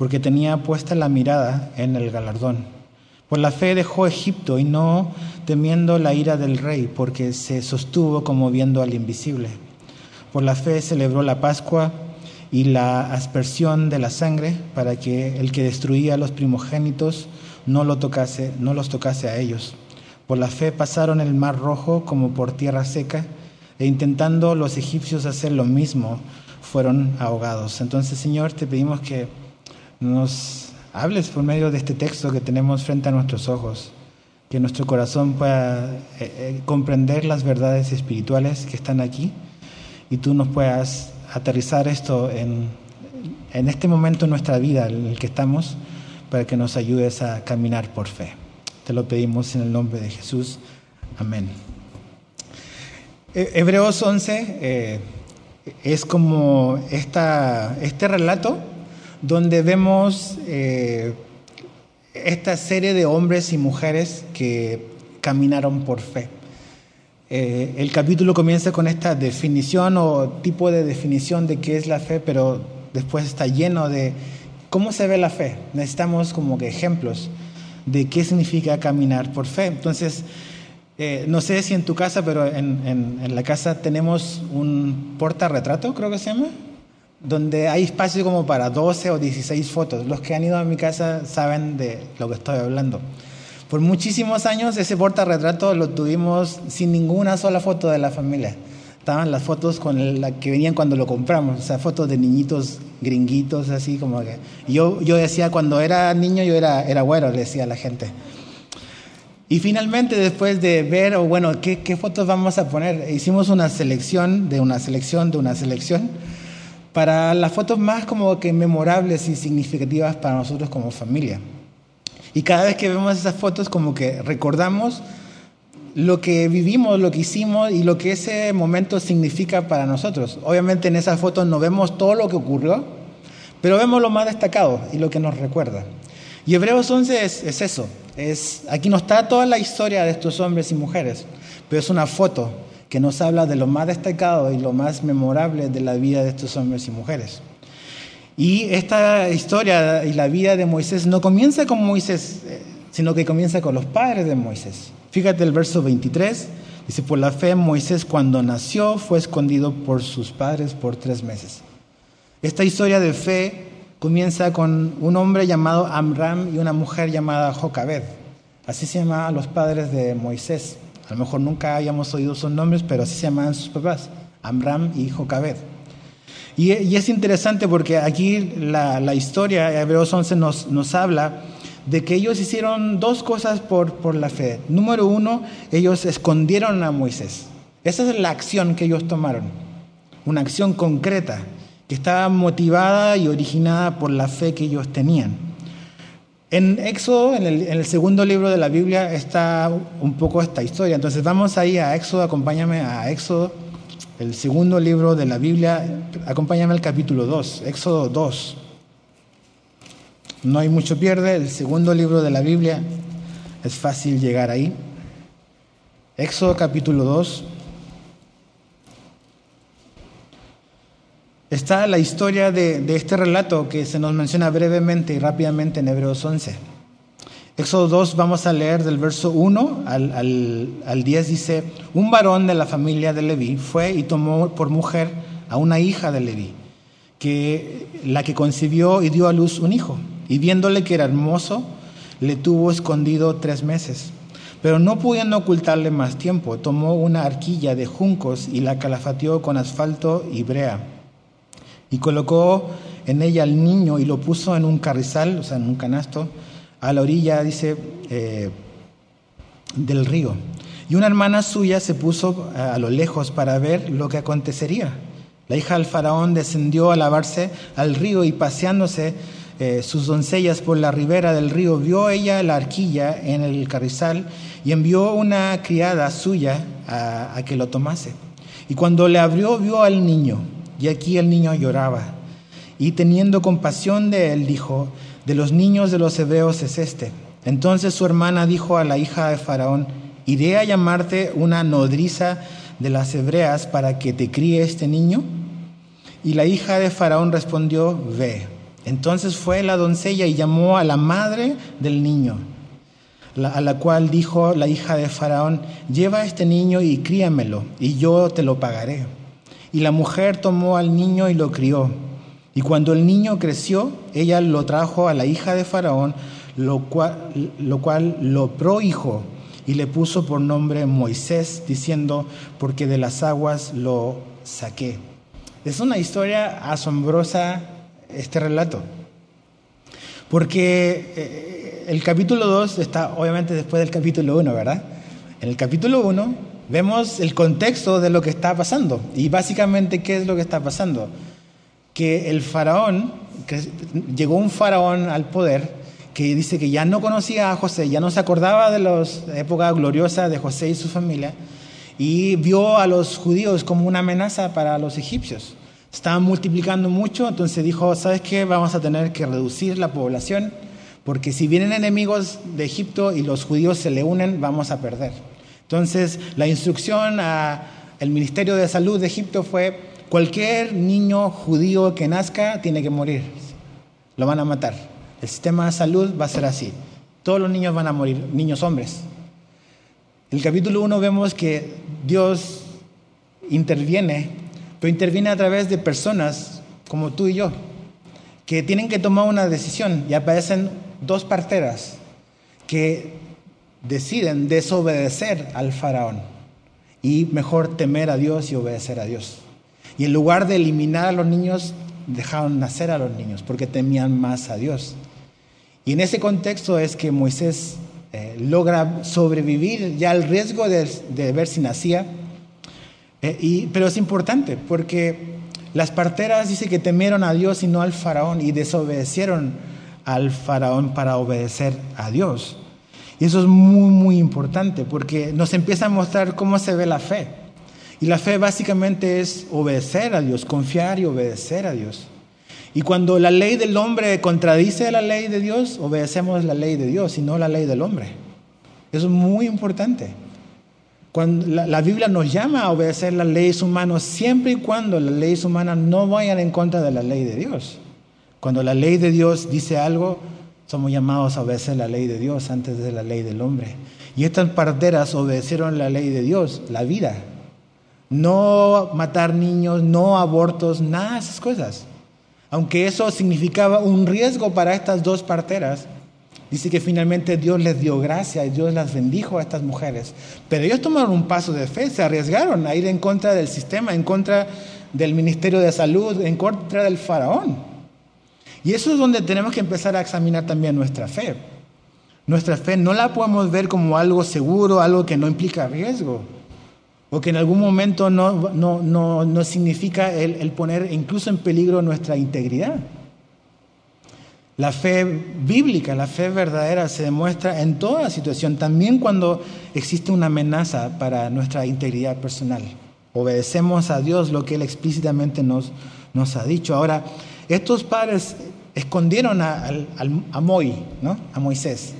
porque tenía puesta la mirada en el galardón. Por la fe dejó Egipto y no temiendo la ira del rey, porque se sostuvo como viendo al invisible. Por la fe celebró la Pascua y la aspersión de la sangre para que el que destruía a los primogénitos no, lo tocase, no los tocase a ellos. Por la fe pasaron el mar rojo como por tierra seca, e intentando los egipcios hacer lo mismo, fueron ahogados. Entonces, Señor, te pedimos que nos hables por medio de este texto que tenemos frente a nuestros ojos, que nuestro corazón pueda eh, eh, comprender las verdades espirituales que están aquí y tú nos puedas aterrizar esto en, en este momento en nuestra vida en el que estamos para que nos ayudes a caminar por fe. Te lo pedimos en el nombre de Jesús. Amén. Hebreos 11 eh, es como esta, este relato donde vemos eh, esta serie de hombres y mujeres que caminaron por fe. Eh, el capítulo comienza con esta definición o tipo de definición de qué es la fe, pero después está lleno de ¿Cómo se ve la fe? Necesitamos como que ejemplos de qué significa caminar por fe. Entonces, eh, no sé si en tu casa, pero en, la casa tenemos un portarretrato, creo que se llama, donde hay espacio como para 12 o 16 fotos. Los que han ido a mi casa saben de lo que estoy hablando. Por muchísimos años ese portarretrato lo tuvimos sin ninguna sola foto de la familia estaban las fotos con la que venían cuando lo compramos, o sea, fotos de niñitos gringuitos, así como que... Yo, yo decía, cuando era niño yo era, era güero, le decía a la gente. Y finalmente, después de ver, o bueno, ¿qué, ¿qué fotos vamos a poner? Hicimos una selección de una selección de una selección para las fotos más como que memorables y significativas para nosotros como familia. Y cada vez que vemos esas fotos como que recordamos lo que vivimos, lo que hicimos y lo que ese momento significa para nosotros. Obviamente en esas fotos no vemos todo lo que ocurrió, pero vemos lo más destacado y lo que nos recuerda. Y Hebreos 11 es, eso, es, aquí no está toda la historia de estos hombres y mujeres, pero es una foto que nos habla de lo más destacado y lo más memorable de la vida de estos hombres y mujeres. Y esta historia y la vida de Moisés no comienza con Moisés, eh, sino que comienza con los padres de Moisés. Fíjate el verso 23, dice, por la fe Moisés cuando nació fue escondido por sus padres por tres meses. Esta historia de fe comienza con un hombre llamado Amram y una mujer llamada Jocabed. Así se llamaban los padres de Moisés. A lo mejor nunca hayamos oído sus nombres, pero así se llamaban sus papás, Amram y Jocabed. Y, es interesante porque aquí la, la historia, Hebreos 11 nos, nos habla de que ellos hicieron dos cosas por, por la fe. Número uno, ellos escondieron a Moisés. Esa es la acción que ellos tomaron, una acción concreta que estaba motivada y originada por la fe que ellos tenían. En Éxodo, en el, segundo libro de la Biblia, está un poco esta historia. Entonces vamos ahí a Éxodo, acompáñame a Éxodo, el segundo libro de la Biblia, acompáñame al capítulo 2, Éxodo 2. No hay mucho pierde, el segundo libro de la Biblia es fácil llegar ahí. Éxodo capítulo 2. Está la historia de, este relato que se nos menciona brevemente y rápidamente en Hebreos 11. Éxodo 2 vamos a leer del verso 1 al, al, al 10 dice, un varón de la familia de Leví fue y tomó por mujer a una hija de Leví, que, la que concibió y dio a luz un hijo y viéndole que era hermoso, le tuvo escondido tres meses. Pero no pudiendo ocultarle más tiempo, tomó una arquilla de juncos y la calafateó con asfalto y brea. Y colocó en ella al niño y lo puso en un carrizal, o sea, en un canasto, a la orilla, dice, eh, del río. Y una hermana suya se puso a lo lejos para ver lo que acontecería. La hija del faraón descendió a lavarse al río y paseándose eh, sus doncellas por la ribera del río, vio ella la arquilla en el carrizal y envió una criada suya a que lo tomase. Y cuando le abrió, vio al niño, y aquí el niño lloraba. Y teniendo compasión de él, dijo, de los niños de los hebreos es este. Entonces su hermana dijo a la hija de Faraón, iré a llamarte una nodriza de las hebreas para que te críe este niño. Y la hija de Faraón respondió, ve. Entonces fue la doncella y llamó a la madre del niño, a la cual dijo la hija de Faraón, lleva este niño y críamelo, y yo te lo pagaré. Y la mujer tomó al niño y lo crió. Y cuando el niño creció, ella lo trajo a la hija de Faraón, lo cual lo, cual prohijo y le puso por nombre Moisés, diciendo, porque de las aguas lo saqué. Es una historia asombrosa este relato, porque eh, el capítulo 2 está obviamente después del capítulo 1, ¿verdad? En el capítulo 1 vemos el contexto de lo que está pasando y básicamente qué es lo que está pasando. Que el faraón, que llegó un faraón al poder que dice que ya no conocía a José, ya no se acordaba de la época gloriosa de José y su familia, y vio a los judíos como una amenaza para los egipcios. Estaban multiplicando mucho, entonces dijo, ¿sabes qué? Vamos a tener que reducir la población, porque si vienen enemigos de Egipto y los judíos se le unen, vamos a perder. Entonces, la instrucción al Ministerio de Salud de Egipto fue, cualquier niño judío que nazca tiene que morir, lo van a matar. El sistema de salud va a ser así. Todos los niños van a morir, niños hombres. En el capítulo 1 vemos que Dios interviene, pero interviene a través de personas como tú y yo, que tienen que tomar una decisión y aparecen dos parteras que deciden desobedecer al faraón y mejor temer a Dios y obedecer a Dios. Y en lugar de eliminar a los niños, dejaron nacer a los niños porque temían más a Dios. Y en ese contexto es que Moisés eh, logra sobrevivir ya al riesgo de, ver si nacía. Eh, pero es importante porque las parteras dice que temieron a Dios y no al faraón y desobedecieron al faraón para obedecer a Dios. Y eso es muy, muy importante porque nos empieza a mostrar cómo se ve la fe. Y la fe básicamente es obedecer a Dios, confiar y obedecer a Dios. Y cuando la ley del hombre contradice la ley de Dios, obedecemos la ley de Dios y no la ley del hombre. Eso es muy importante. Cuando la, Biblia nos llama a obedecer las leyes humanas siempre y cuando las leyes humanas no vayan en contra de la ley de Dios. Cuando la ley de Dios dice algo, somos llamados a obedecer la ley de Dios antes de la ley del hombre. Y estas parteras obedecieron la ley de Dios, la vida. No matar niños, no abortos, nada de esas cosas. Aunque eso significaba un riesgo para estas dos parteras, dice que finalmente Dios les dio gracia y Dios las bendijo a estas mujeres. Pero ellos tomaron un paso de fe, se arriesgaron a ir en contra del sistema, en contra del Ministerio de Salud, en contra del faraón. Y eso es donde tenemos que empezar a examinar también nuestra fe. Nuestra fe no la podemos ver como algo seguro, algo que no implica riesgo o que en algún momento no, no, no, no significa el, el, poner incluso en peligro nuestra integridad. La fe bíblica, la fe verdadera se demuestra en toda situación, también cuando existe una amenaza para nuestra integridad personal. Obedecemos a Dios lo que Él explícitamente nos, nos ha dicho. Ahora, estos padres escondieron a, Moisés.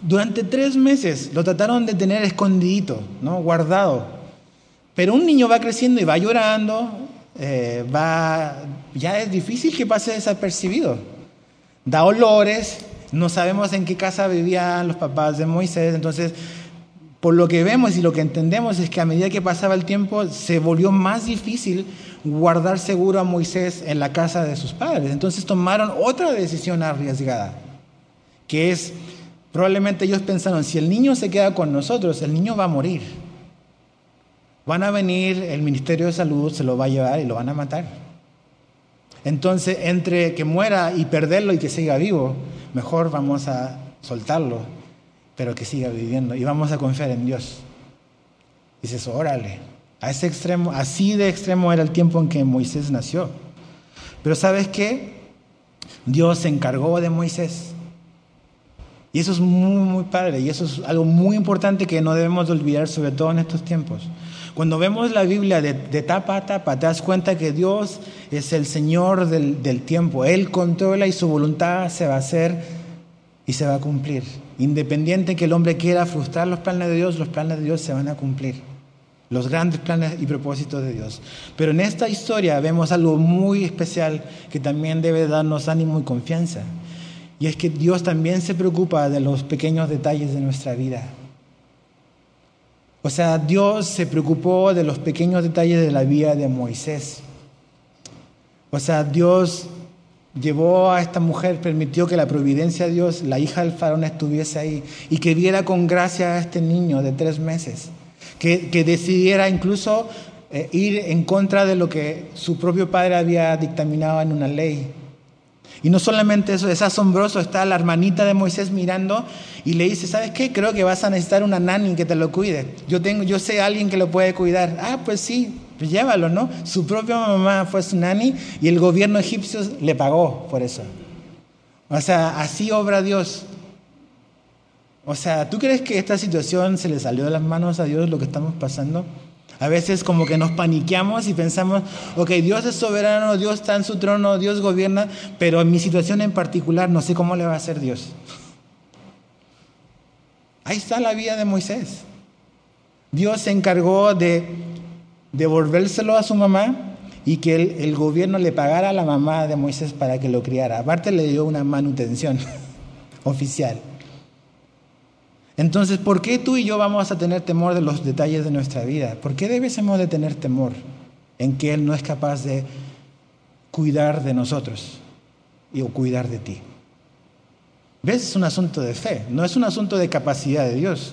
Durante tres meses lo trataron de tener escondidito, ¿no? guardado. Pero un niño va creciendo y va llorando, eh, va, ya es difícil que pase desapercibido. Da olores, no sabemos en qué casa vivían los papás de Moisés, entonces por lo que vemos y lo que entendemos es que a medida que pasaba el tiempo se volvió más difícil guardar seguro a Moisés en la casa de sus padres. Entonces tomaron otra decisión arriesgada, que es Probablemente ellos pensaron, si el niño se queda con nosotros, el niño va a morir. Van a venir, el Ministerio de Salud se lo va a llevar y lo van a matar. Entonces, entre que muera y perderlo y que siga vivo, mejor vamos a soltarlo, pero que siga viviendo y vamos a confiar en Dios. Dices, órale, a ese extremo, así de extremo era el tiempo en que Moisés nació. Pero ¿sabes qué? Dios se encargó de Moisés. Y eso es muy, muy padre, y eso es algo muy importante que no debemos de olvidar, sobre todo en estos tiempos. Cuando vemos la Biblia de, tapa a tapa, te das cuenta que Dios es el Señor del, del tiempo. Él controla y su voluntad se va a hacer y se va a cumplir. Independiente que el hombre quiera frustrar los planes de Dios, los planes de Dios se van a cumplir. Los grandes planes y propósitos de Dios. Pero en esta historia vemos algo muy especial que también debe darnos ánimo y confianza. Y es que Dios también se preocupa de los pequeños detalles de nuestra vida. O sea, Dios se preocupó de los pequeños detalles de la vida de Moisés. O sea, Dios llevó a esta mujer, permitió que la providencia de Dios, la hija del faraón, estuviese ahí y que viera con gracia a este niño de tres meses, que, decidiera incluso eh, ir en contra de lo que su propio padre había dictaminado en una ley. Y no solamente eso, es asombroso, está la hermanita de Moisés mirando y le dice, ¿sabes qué? Creo que vas a necesitar una nani que te lo cuide. Yo, tengo, yo sé a alguien que lo puede cuidar. Ah, pues sí, pues llévalo, ¿no? Su propia mamá fue su nani y el gobierno egipcio le pagó por eso. O sea, así obra Dios. O sea, ¿tú crees que esta situación se le salió de las manos a Dios lo que estamos pasando? A veces como que nos paniqueamos y pensamos, ok, Dios es soberano, Dios está en su trono, Dios gobierna, pero en mi situación en particular no sé cómo le va a hacer Dios. Ahí está la vida de Moisés. Dios se encargó de devolvérselo a su mamá y que el, gobierno le pagara a la mamá de Moisés para que lo criara. Aparte le dio una manutención oficial. Entonces, ¿por qué tú y yo vamos a tener temor de los detalles de nuestra vida? ¿Por qué debemos de tener temor en que Él no es capaz de cuidar de nosotros y o cuidar de ti? ¿Ves? Es un asunto de fe, no es un asunto de capacidad de Dios,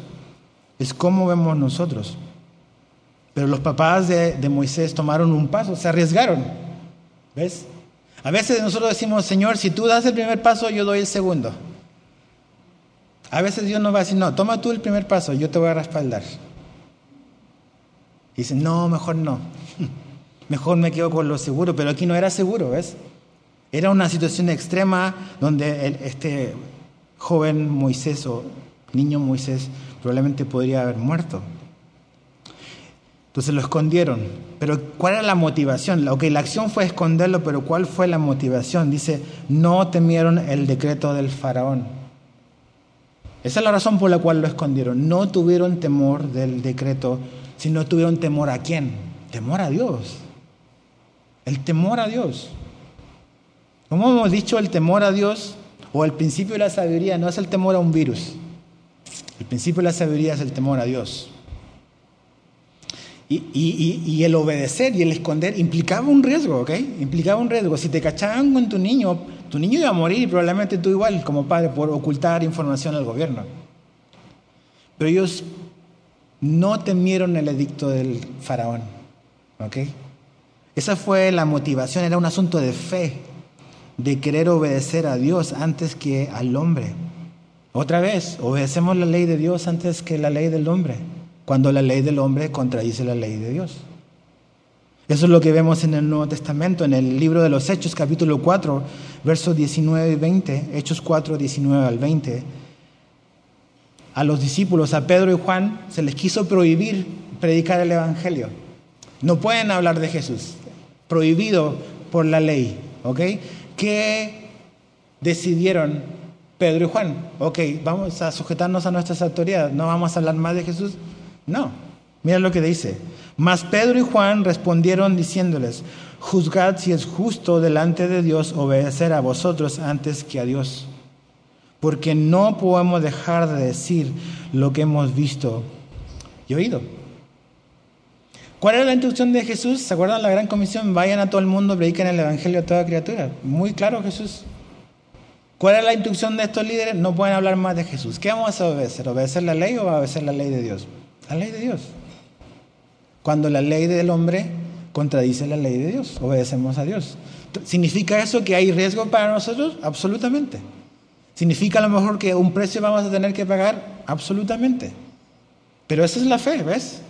es cómo vemos nosotros. Pero los papás de, Moisés tomaron un paso, se arriesgaron. ¿Ves? A veces nosotros decimos, Señor, si tú das el primer paso, yo doy el segundo. A veces Dios nos va a decir, no, toma tú el primer paso, yo te voy a respaldar. Y dicen, no, mejor no. Mejor me quedo con lo seguro, pero aquí no era seguro, ¿ves? Era una situación extrema donde este joven Moisés o niño Moisés probablemente podría haber muerto. Entonces lo escondieron. Pero ¿cuál era la motivación? Ok, la acción fue esconderlo, pero ¿cuál fue la motivación? Dice, no temieron el decreto del faraón. Esa es la razón por la cual lo escondieron. No tuvieron temor del decreto, sino tuvieron temor a quién? Temor a Dios. El temor a Dios. Como hemos dicho, el temor a Dios o el principio de la sabiduría no es el temor a un virus. El principio de la sabiduría es el temor a Dios. Y, y, el obedecer y el esconder implicaba un riesgo, ¿ok? Implicaba un riesgo. Si te cachaban con tu niño, tu niño iba a morir y probablemente tú igual como padre por ocultar información al gobierno. Pero ellos no temieron el edicto del faraón, ¿ok? Esa fue la motivación, era un asunto de fe, de querer obedecer a Dios antes que al hombre. Otra vez, obedecemos la ley de Dios antes que la ley del hombre cuando la ley del hombre contradice la ley de Dios. Eso es lo que vemos en el Nuevo Testamento, en el libro de los Hechos, capítulo 4, versos 19 y 20, Hechos 4, 19 al 20. A los discípulos, a Pedro y Juan, se les quiso prohibir predicar el Evangelio. No pueden hablar de Jesús, prohibido por la ley. ¿Ok? ¿Qué decidieron Pedro y Juan? Ok, vamos a sujetarnos a nuestras autoridades, no vamos a hablar más de Jesús, no, mira lo que dice. Mas Pedro y Juan respondieron diciéndoles, juzgad si es justo delante de Dios obedecer a vosotros antes que a Dios, porque no podemos dejar de decir lo que hemos visto y oído. ¿Cuál era la instrucción de Jesús? ¿Se acuerdan la gran comisión? Vayan a todo el mundo, prediquen el Evangelio a toda criatura. Muy claro Jesús. ¿Cuál es la instrucción de estos líderes? No pueden hablar más de Jesús. ¿Qué vamos a obedecer? ¿Obedecer la ley o obedecer la ley de Dios? La ley de Dios. Cuando la ley del hombre contradice la ley de Dios, obedecemos a Dios. ¿Significa eso que hay riesgo para nosotros? Absolutamente. ¿Significa a lo mejor que un precio vamos a tener que pagar? Absolutamente. Pero esa es la fe, ¿ves?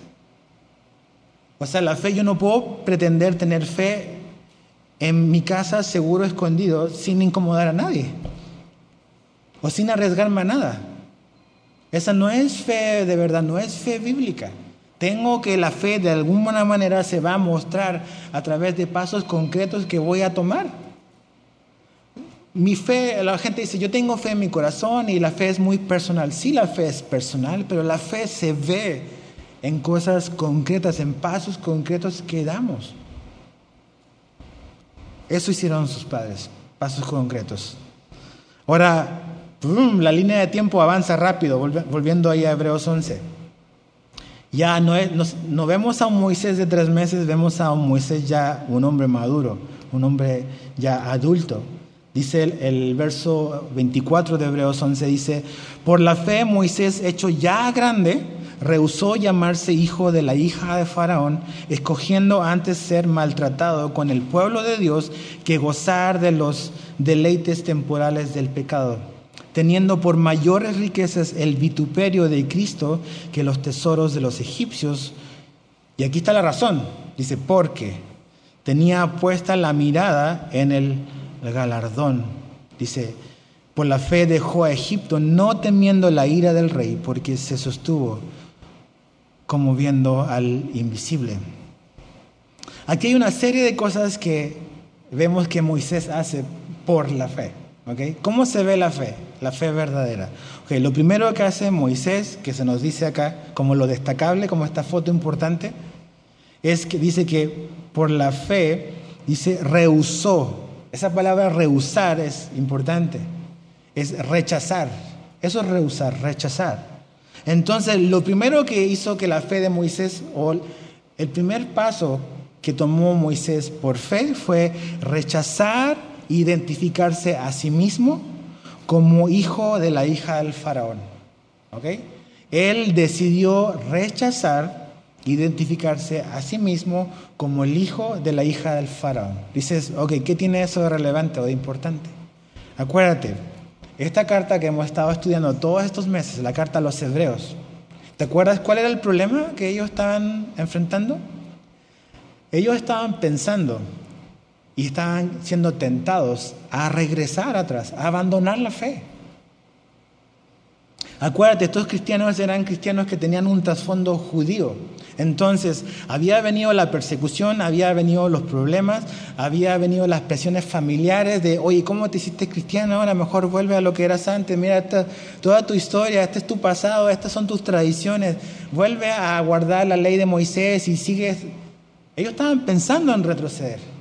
O sea, la fe, yo no puedo pretender tener fe en mi casa seguro escondido sin incomodar a nadie o sin arriesgarme a nada. Esa no es fe de verdad, no es fe bíblica. Tengo que la fe de alguna manera se va a mostrar a través de pasos concretos que voy a tomar. Mi fe, la gente dice, yo tengo fe en mi corazón y la fe es muy personal. Sí, la fe es personal, pero la fe se ve en cosas concretas, en pasos concretos que damos. Eso hicieron sus padres, pasos concretos. Ahora, la línea de tiempo avanza rápido, volviendo ahí a Hebreos 11. Ya no, no vemos a un Moisés de tres meses, vemos a un Moisés ya un hombre maduro, un hombre ya adulto. Dice el, el, verso 24 de Hebreos 11, dice, por la fe Moisés, hecho ya grande, rehusó llamarse hijo de la hija de Faraón, escogiendo antes ser maltratado con el pueblo de Dios que gozar de los deleites temporales del pecado, teniendo por mayores riquezas el vituperio de Cristo que los tesoros de los egipcios. Y aquí está la razón, dice, porque tenía puesta la mirada en el galardón. Dice, por la fe dejó a Egipto, no temiendo la ira del rey, porque se sostuvo como viendo al invisible. Aquí hay una serie de cosas que vemos que Moisés hace por la fe. ¿Okay? ¿Cómo se ve la fe? La fe verdadera. Okay, lo primero que hace Moisés, que se nos dice acá como lo destacable, como esta foto importante, es que dice que por la fe, dice, rehusó. Esa palabra rehusar es importante. Es rechazar. Eso es rehusar, rechazar. Entonces, lo primero que hizo que la fe de Moisés, o el primer paso que tomó Moisés por fe fue rechazar, identificarse a sí mismo como hijo de la hija del faraón. Él decidió rechazar, identificarse a sí mismo como el hijo de la hija del faraón. Dices, ok, ¿qué tiene eso de relevante o de importante? Acuérdate, esta carta que hemos estado estudiando todos estos meses, la carta a los hebreos, ¿te acuerdas cuál era el problema que ellos estaban enfrentando? Ellos estaban pensando y estaban siendo tentados a regresar atrás, a abandonar la fe. Acuérdate, estos cristianos eran cristianos que tenían un trasfondo judío. Entonces, había venido la persecución, había venido los problemas, había venido las presiones familiares de, oye, ¿cómo te hiciste cristiano? Ahora mejor vuelve a lo que eras antes, mira toda tu historia, este es tu pasado, estas son tus tradiciones, vuelve a guardar la ley de Moisés y sigues... Ellos estaban pensando en retroceder.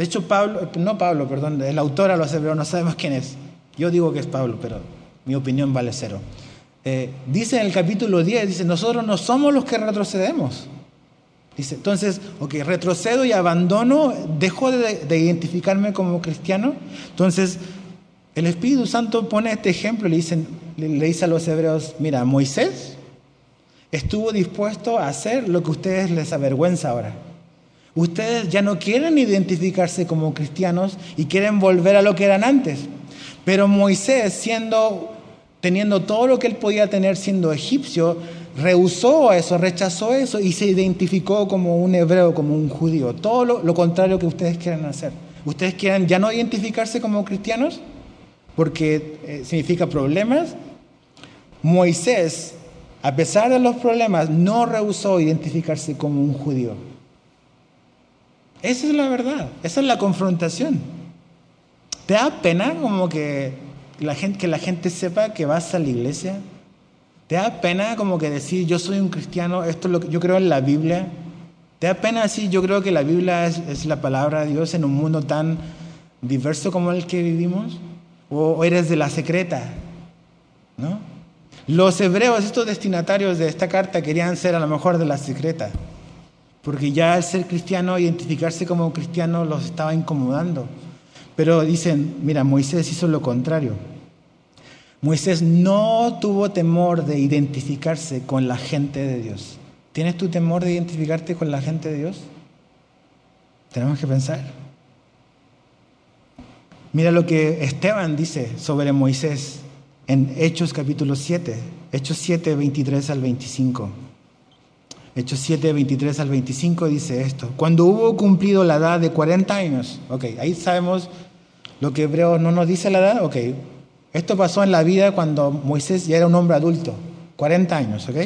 De hecho, Pablo, no Pablo, perdón, el autor a los hebreos, no sabemos quién es. Yo digo que es Pablo, pero mi opinión vale cero. Eh, dice en el capítulo 10, dice, nosotros no somos los que retrocedemos. Dice, entonces, ok, retrocedo y abandono, dejo de, identificarme como cristiano. Entonces, el Espíritu Santo pone este ejemplo, le, le, le dice a los hebreos, mira, Moisés estuvo dispuesto a hacer lo que ustedes les avergüenza ahora. Ustedes ya no quieren identificarse como cristianos y quieren volver a lo que eran antes. Pero Moisés, siendo teniendo todo lo que él podía tener siendo egipcio, rehusó eso, rechazó eso y se identificó como un hebreo, como un judío. Todo lo, contrario que ustedes quieren hacer. ¿Ustedes quieren ya no identificarse como cristianos? Porque eh, significa problemas. Moisés, a pesar de los problemas, no rehusó identificarse como un judío. Esa es la verdad, esa es la confrontación. ¿Te da pena como que la gente, que la gente sepa que vas a la iglesia? ¿Te da pena como que decir yo soy un cristiano, esto es lo que yo creo en la Biblia? ¿Te da pena decir yo creo que la Biblia es, la palabra de Dios en un mundo tan diverso como el que vivimos? ¿O, eres de la secreta? ¿No? Los hebreos, estos destinatarios de esta carta, querían ser a lo mejor de la secreta, porque ya el ser cristiano, identificarse como cristiano, los estaba incomodando. Pero dicen, mira, Moisés hizo lo contrario. Moisés no tuvo temor de identificarse con la gente de Dios. ¿Tienes tu temor de identificarte con la gente de Dios? Tenemos que pensar. Mira lo que Esteban dice sobre Moisés en Hechos capítulo 7, Hechos 7, 23 al 25. Hechos 7, 23 al 25 dice esto. Cuando hubo cumplido la edad de 40 años, ok, ahí sabemos lo que Hebreo no nos dice la edad, ok. Esto pasó en la vida cuando Moisés ya era un hombre adulto, 40 años, ok.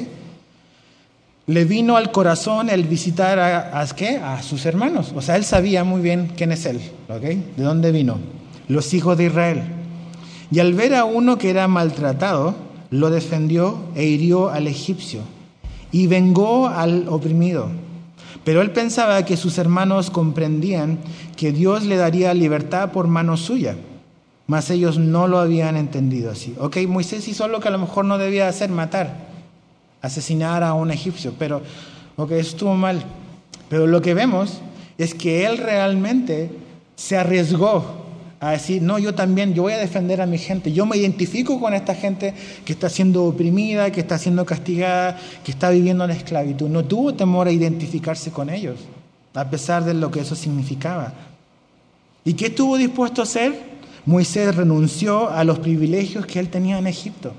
Le vino al corazón el visitar a, a, ¿qué? a sus hermanos. O sea, él sabía muy bien quién es él, ok. ¿De dónde vino? Los hijos de Israel. Y al ver a uno que era maltratado, lo defendió e hirió al egipcio y vengó al oprimido. Pero él pensaba que sus hermanos comprendían que Dios le daría libertad por mano suya, mas ellos no lo habían entendido así. Ok, Moisés hizo lo que a lo mejor no debía hacer, matar, asesinar a un egipcio, pero ok, eso estuvo mal. Pero lo que vemos es que él realmente se arriesgó a decir, no, yo también, yo voy a defender a mi gente, yo me identifico con esta gente que está siendo oprimida, que está siendo castigada, que está viviendo en esclavitud. No tuvo temor a identificarse con ellos, a pesar de lo que eso significaba. ¿Y qué estuvo dispuesto a hacer? Moisés renunció a los privilegios que él tenía en Egipto.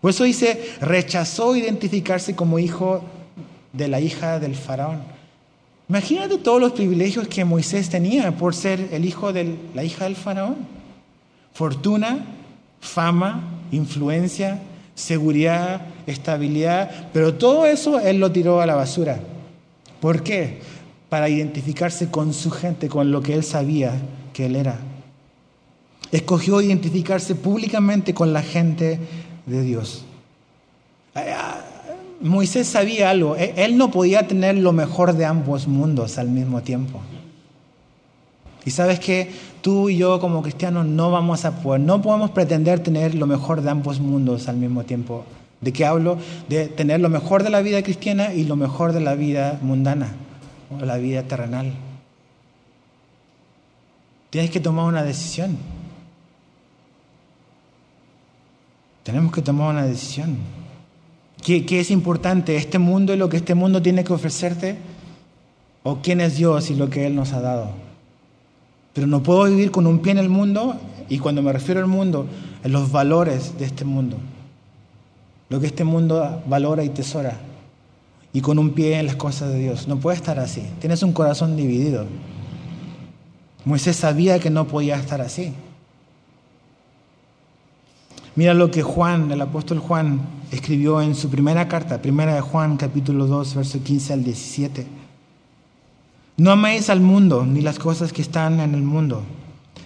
Por eso dice, rechazó identificarse como hijo de la hija del faraón. Imagínate todos los privilegios que Moisés tenía por ser el hijo de la hija del faraón. Fortuna, fama, influencia, seguridad, estabilidad, pero todo eso él lo tiró a la basura. ¿Por qué? Para identificarse con su gente, con lo que él sabía que él era. Escogió identificarse públicamente con la gente de Dios. Moisés sabía algo, e-, él no podía tener lo mejor de ambos mundos al mismo tiempo. Y sabes que tú y yo como cristianos no vamos a poder, no podemos pretender tener lo mejor de ambos mundos al mismo tiempo. ¿De qué hablo? De tener lo mejor de la vida cristiana y lo mejor de la vida mundana, o la vida terrenal. Tienes que tomar una decisión. Tenemos que tomar una decisión. ¿Qué, es importante? ¿Este mundo y lo que este mundo tiene que ofrecerte? ¿O quién es Dios y lo que Él nos ha dado? Pero no puedo vivir con un pie en el mundo, y cuando me refiero al mundo, en los valores de este mundo. Lo que este mundo valora y tesora. Y con un pie en las cosas de Dios. No puede estar así. Tienes un corazón dividido. Moisés sabía que no podía estar así. Mira lo que Juan, el apóstol Juan, escribió en su primera carta, primera de Juan, capítulo 2, verso 15 al 17. No améis al mundo ni las cosas que están en el mundo.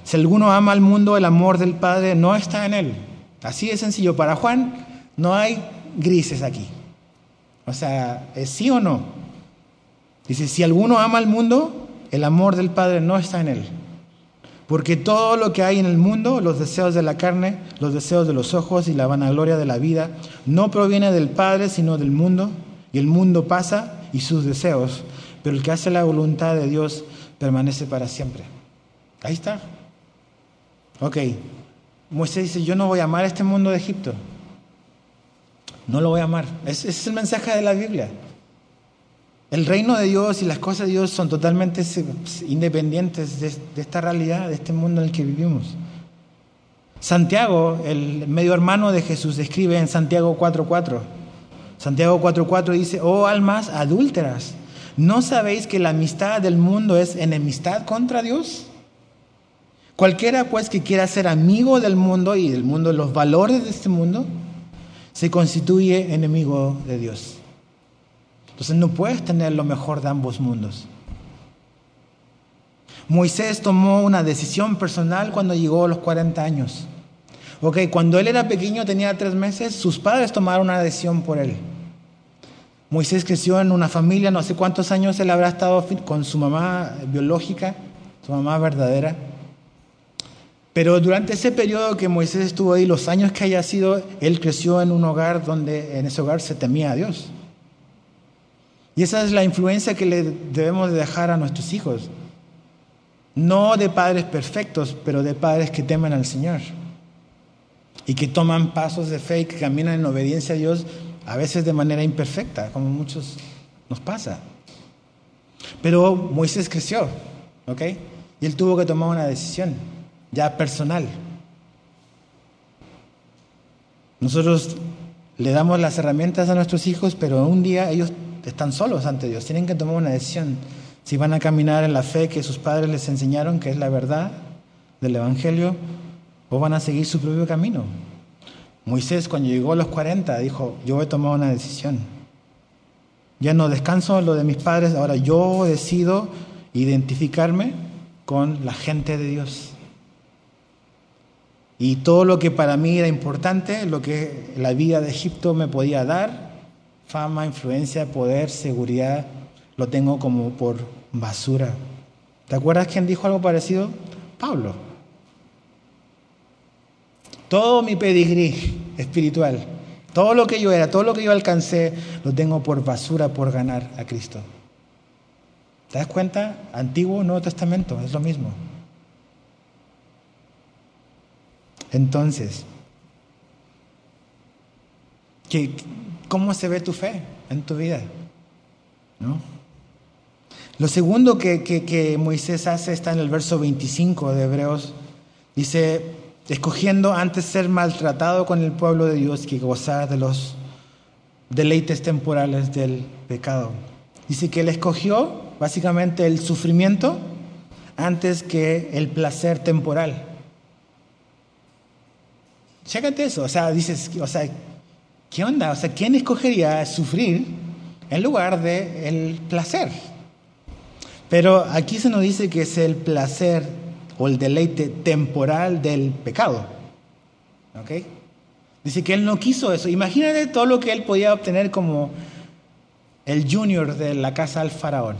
Si alguno ama al mundo, el amor del Padre no está en él. Así de sencillo. Para Juan no hay grises aquí. O sea, ¿es sí o no? Dice, si alguno ama al mundo, el amor del Padre no está en él. Porque todo lo que hay en el mundo, los deseos de la carne, los deseos de los ojos y la vanagloria de la vida, no proviene del Padre, sino del mundo. Y el mundo pasa y sus deseos, pero el que hace la voluntad de Dios permanece para siempre. Ahí está. Ok. Moisés dice, yo no voy a amar este mundo de Egipto. No lo voy a amar. Ese es el mensaje de la Biblia. El reino de Dios y las cosas de Dios son totalmente independientes de, esta realidad, de este mundo en el que vivimos. Santiago, el medio hermano de Jesús, escribe en Santiago 4.4. Santiago 4.4 dice, oh almas adúlteras, ¿no sabéis que la amistad del mundo es enemistad contra Dios? Cualquiera pues que quiera ser amigo del mundo y del mundo, los valores de este mundo, se constituye enemigo de Dios. Entonces no puedes tener lo mejor de ambos mundos. Moisés tomó una decisión personal cuando llegó a los 40 años. Ok, cuando él era pequeño, tenía tres meses, sus padres tomaron una decisión por él. Moisés creció en una familia, no sé cuántos años él habrá estado con su mamá biológica, su mamá verdadera. Pero durante ese periodo que Moisés estuvo ahí, los años que haya sido, él creció en un hogar donde en ese hogar se temía a Dios. Y esa es la influencia que le debemos dejar a nuestros hijos. No de padres perfectos, pero de padres que temen al Señor. Y que toman pasos de fe y que caminan en obediencia a Dios, a veces de manera imperfecta, como muchos nos pasa. Pero Moisés creció, ¿ok? Y él tuvo que tomar una decisión, ya personal. Nosotros le damos las herramientas a nuestros hijos, pero un día ellos están solos ante Dios, tienen que tomar una decisión. Si van a caminar en la fe que sus padres les enseñaron, que es la verdad del Evangelio, o van a seguir su propio camino. Moisés cuando llegó a los 40 dijo, yo he tomado una decisión. Ya no descanso lo de mis padres, ahora yo decido identificarme con la gente de Dios. Y todo lo que para mí era importante, lo que la vida de Egipto me podía dar, fama, influencia, poder, seguridad, lo tengo como por basura. ¿Te acuerdas quién dijo algo parecido? Pablo. Todo mi pedigrí espiritual, todo lo que yo era, todo lo que yo alcancé, lo tengo por basura por ganar a Cristo. ¿Te das cuenta? Antiguo, Nuevo Testamento, es lo mismo. Entonces, ¿cómo se ve tu fe en tu vida? ¿No? Lo segundo que, que, Moisés hace está en el verso 25 de Hebreos. Dice, escogiendo antes ser maltratado con el pueblo de Dios que gozar de los deleites temporales del pecado. Dice que él escogió básicamente el sufrimiento antes que el placer temporal. Chécate eso, o sea, dices, o sea, ¿qué onda? O sea, ¿quién escogería sufrir en lugar de el placer? Pero aquí se nos dice que es el placer o el deleite temporal del pecado. ¿Ok? Dice que él no quiso eso. Imagínate todo lo que él podía obtener como el junior de la casa del faraón.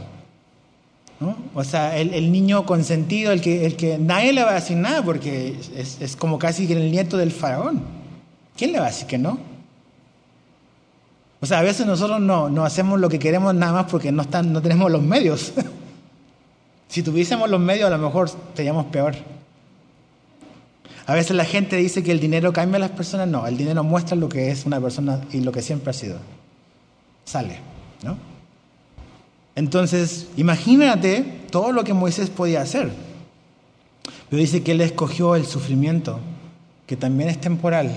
¿no? O sea, el, niño consentido, el que, el que nadie le va a decir nada porque es, es como casi el nieto del faraón. ¿Quién le va a decir que no? Sea, a veces nosotros no, no hacemos lo que queremos nada más porque no, están, no tenemos los medios. Si tuviésemos los medios, a lo mejor seríamos peor. A veces la gente dice que el dinero cambia a las personas. No, el dinero muestra lo que es una persona y lo que siempre ha sido. Sale, ¿no? Entonces, imagínate todo lo que Moisés podía hacer. Pero dice que él escogió el sufrimiento, que también es temporal,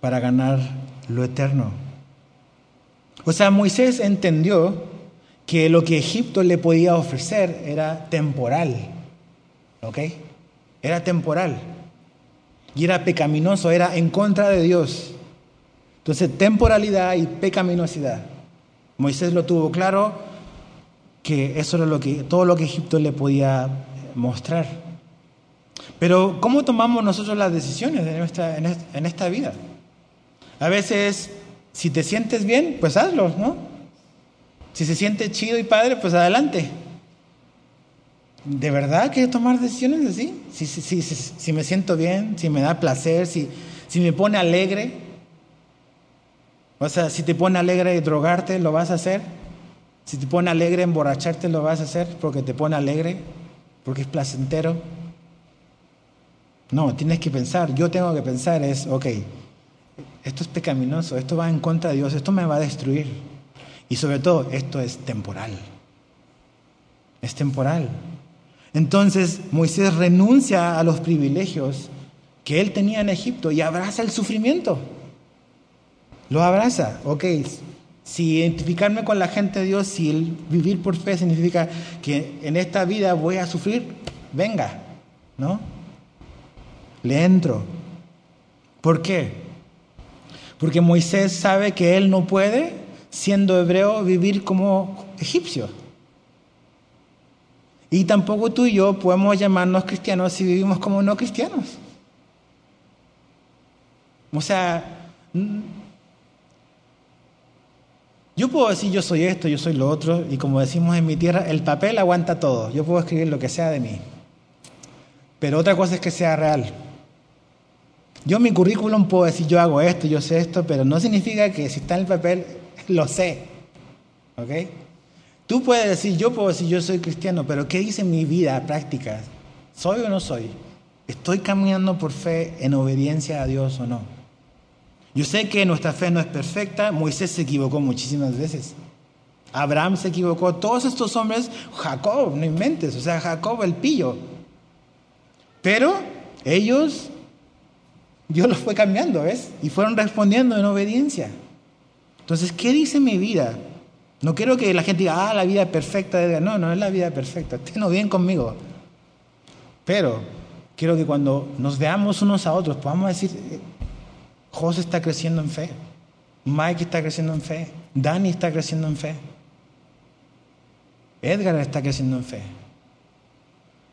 para ganar lo eterno. O sea, Moisés entendió que lo que Egipto le podía ofrecer era temporal. ¿Ok? Era temporal. Y era pecaminoso, era en contra de Dios. Entonces, temporalidad y pecaminosidad. Moisés lo tuvo claro que eso era lo que, todo lo que Egipto le podía mostrar. Pero, ¿cómo tomamos nosotros las decisiones en, nuestra, en esta vida? A veces, si te sientes bien, pues hazlo, ¿no? Si se siente chido y padre, pues adelante. ¿De verdad que tomar decisiones así? Si, si, si, si, me siento bien, si me da placer, si, si me pone alegre. O sea, si te pone alegre drogarte, ¿lo vas a hacer? Si te pone alegre emborracharte, ¿lo vas a hacer porque te pone alegre? Porque es placentero. No, tienes que pensar, yo tengo que pensar es, ok, esto es pecaminoso, esto va en contra de Dios, esto me va a destruir. Y sobre todo, esto es temporal. Es temporal. Entonces Moisés renuncia a los privilegios que él tenía en Egipto y abraza el sufrimiento. Lo abraza. Ok, si identificarme con la gente de Dios, si vivir por fe significa que en esta vida voy a sufrir, venga, ¿no? Le entro. ¿Por qué? Porque Moisés sabe que él no puede siendo hebreo, vivir como egipcio. Y tampoco tú y yo podemos llamarnos cristianos si vivimos como no cristianos. O sea, yo puedo decir yo soy esto, yo soy lo otro, y como decimos en mi tierra, el papel aguanta todo. Yo puedo escribir lo que sea de mí. Pero otra cosa es que sea real. Yo mi currículum puedo decir yo hago esto, yo sé esto, pero no significa que si está en el papel lo sé. ¿Ok? Tú puedes decir, yo puedo decir, yo soy cristiano, pero ¿qué dice mi vida práctica? ¿Soy o no soy? ¿Estoy caminando por fe en obediencia a Dios o no? Yo sé que nuestra fe no es perfecta, Moisés se equivocó muchísimas veces. Abraham se equivocó, todos estos hombres, Jacob, no inventes, o sea, Jacob el pillo. Pero ellos, Dios los fue cambiando, ¿ves? Y fueron respondiendo en obediencia. Entonces, ¿qué dice mi vida No quiero que la gente diga, ah, la vida perfecta. No, no es la vida perfecta. Tengo bien conmigo. Pero quiero que cuando nos veamos unos a otros podamos decir, eh, José está creciendo en fe. Mike está creciendo en fe. Dani está creciendo en fe. Edgar está creciendo en fe.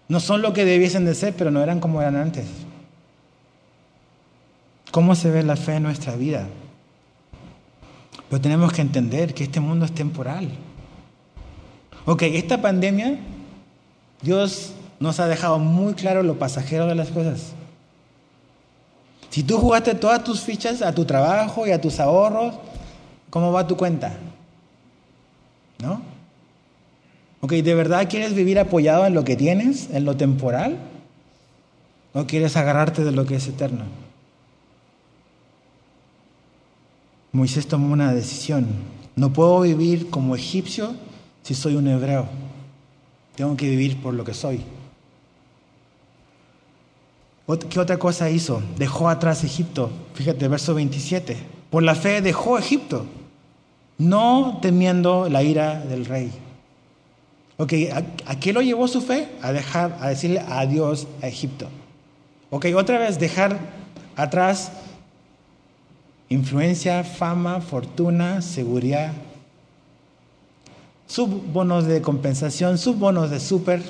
No son lo que debiesen de ser, pero no eran como eran antes. ¿Cómo se ve la fe en nuestra vida? Pero tenemos que entender que este mundo es temporal. Ok, esta pandemia, Dios nos ha dejado muy claro lo pasajero de las cosas. Si tú jugaste todas tus fichas a tu trabajo y a tus ahorros, ¿cómo va tu cuenta? ¿No? Ok, ¿de verdad quieres vivir apoyado en lo que tienes, en lo temporal? ¿O quieres agarrarte de lo que es eterno? Moisés tomó una decisión. No puedo vivir como egipcio si soy un hebreo. Tengo que vivir por lo que soy. ¿Qué otra cosa hizo? Dejó atrás Egipto. Fíjate, verso 27. Por la fe dejó Egipto, no temiendo la ira del rey. Ok, ¿a, qué lo llevó su fe? A dejar, a decirle adiós a Egipto. Ok, otra vez dejar atrás influencia, fama, fortuna, seguridad, subbonos de compensación, subbonos de súper,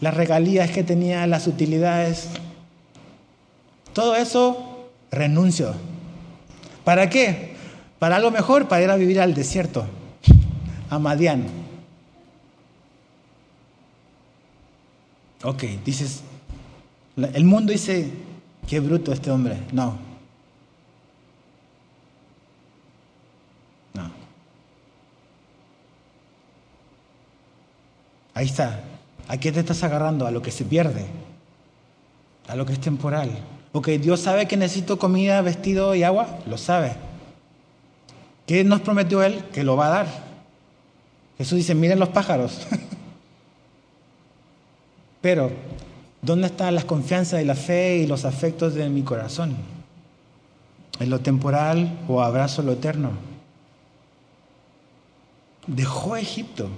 las regalías que tenía, las utilidades. Todo eso renuncio. ¿Para qué? Para algo mejor, para ir a vivir al desierto, a Madián. Ok, dices, el mundo dice, qué bruto este hombre. No. Ahí está. ¿A qué te estás agarrando? A lo que se pierde, a lo que es temporal. Ok, Dios sabe que necesito comida, vestido y agua, lo sabe. ¿Qué nos prometió Él? Que lo va a dar. Jesús dice, miren los pájaros. Pero, ¿dónde están las confianzas y la fe y los afectos de mi corazón? ¿En lo temporal o abrazo lo eterno? Dejó Egipto.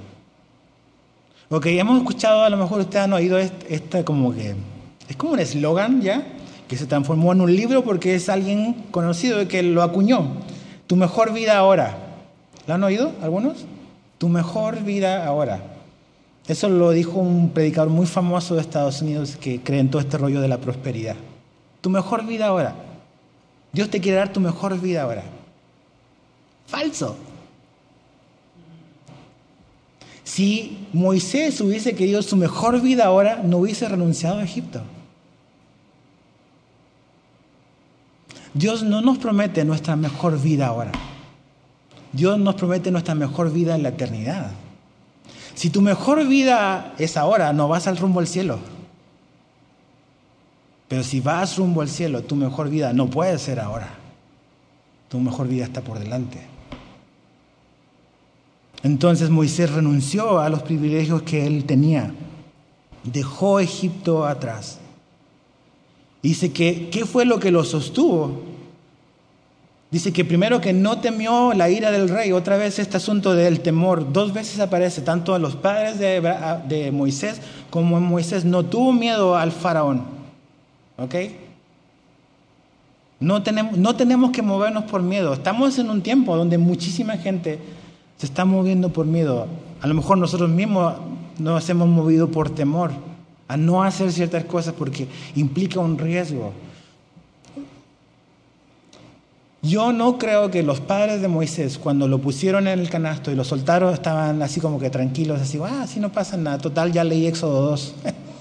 Ok, hemos escuchado, a lo mejor ustedes han oído esta como que, es como un eslogan ya, que se transformó en un libro porque es alguien conocido que lo acuñó. Tu mejor vida ahora. ¿Lo han oído algunos? Tu mejor vida ahora. Eso lo dijo un predicador muy famoso de Estados Unidos que cree en todo este rollo de la prosperidad. Tu mejor vida ahora. Dios te quiere dar tu mejor vida ahora. Falso. Si Moisés hubiese querido su mejor vida ahora, no hubiese renunciado a Egipto. Dios no nos promete nuestra mejor vida ahora. Dios nos promete nuestra mejor vida en la eternidad. Si tu mejor vida es ahora, no vas al rumbo al cielo. Pero si vas rumbo al cielo, tu mejor vida no puede ser ahora. Tu mejor vida está por delante. Entonces Moisés renunció a los privilegios que él tenía. Dejó Egipto atrás. Dice que, ¿qué fue lo que lo sostuvo? Dice que primero que no temió la ira del rey, otra vez este asunto del temor, dos veces aparece, tanto a los padres de, Moisés como en Moisés, no tuvo miedo al faraón. ¿Ok? No tenemos, no tenemos que movernos por miedo. Estamos en un tiempo donde muchísima gente se está moviendo por miedo. A lo mejor nosotros mismos nos hemos movido por temor a no hacer ciertas cosas porque implica un riesgo. Yo no creo que los padres de Moisés, cuando lo pusieron en el canasto y lo soltaron, estaban así como que tranquilos, así, ah, así no pasa nada, total, ya leí Éxodo 2.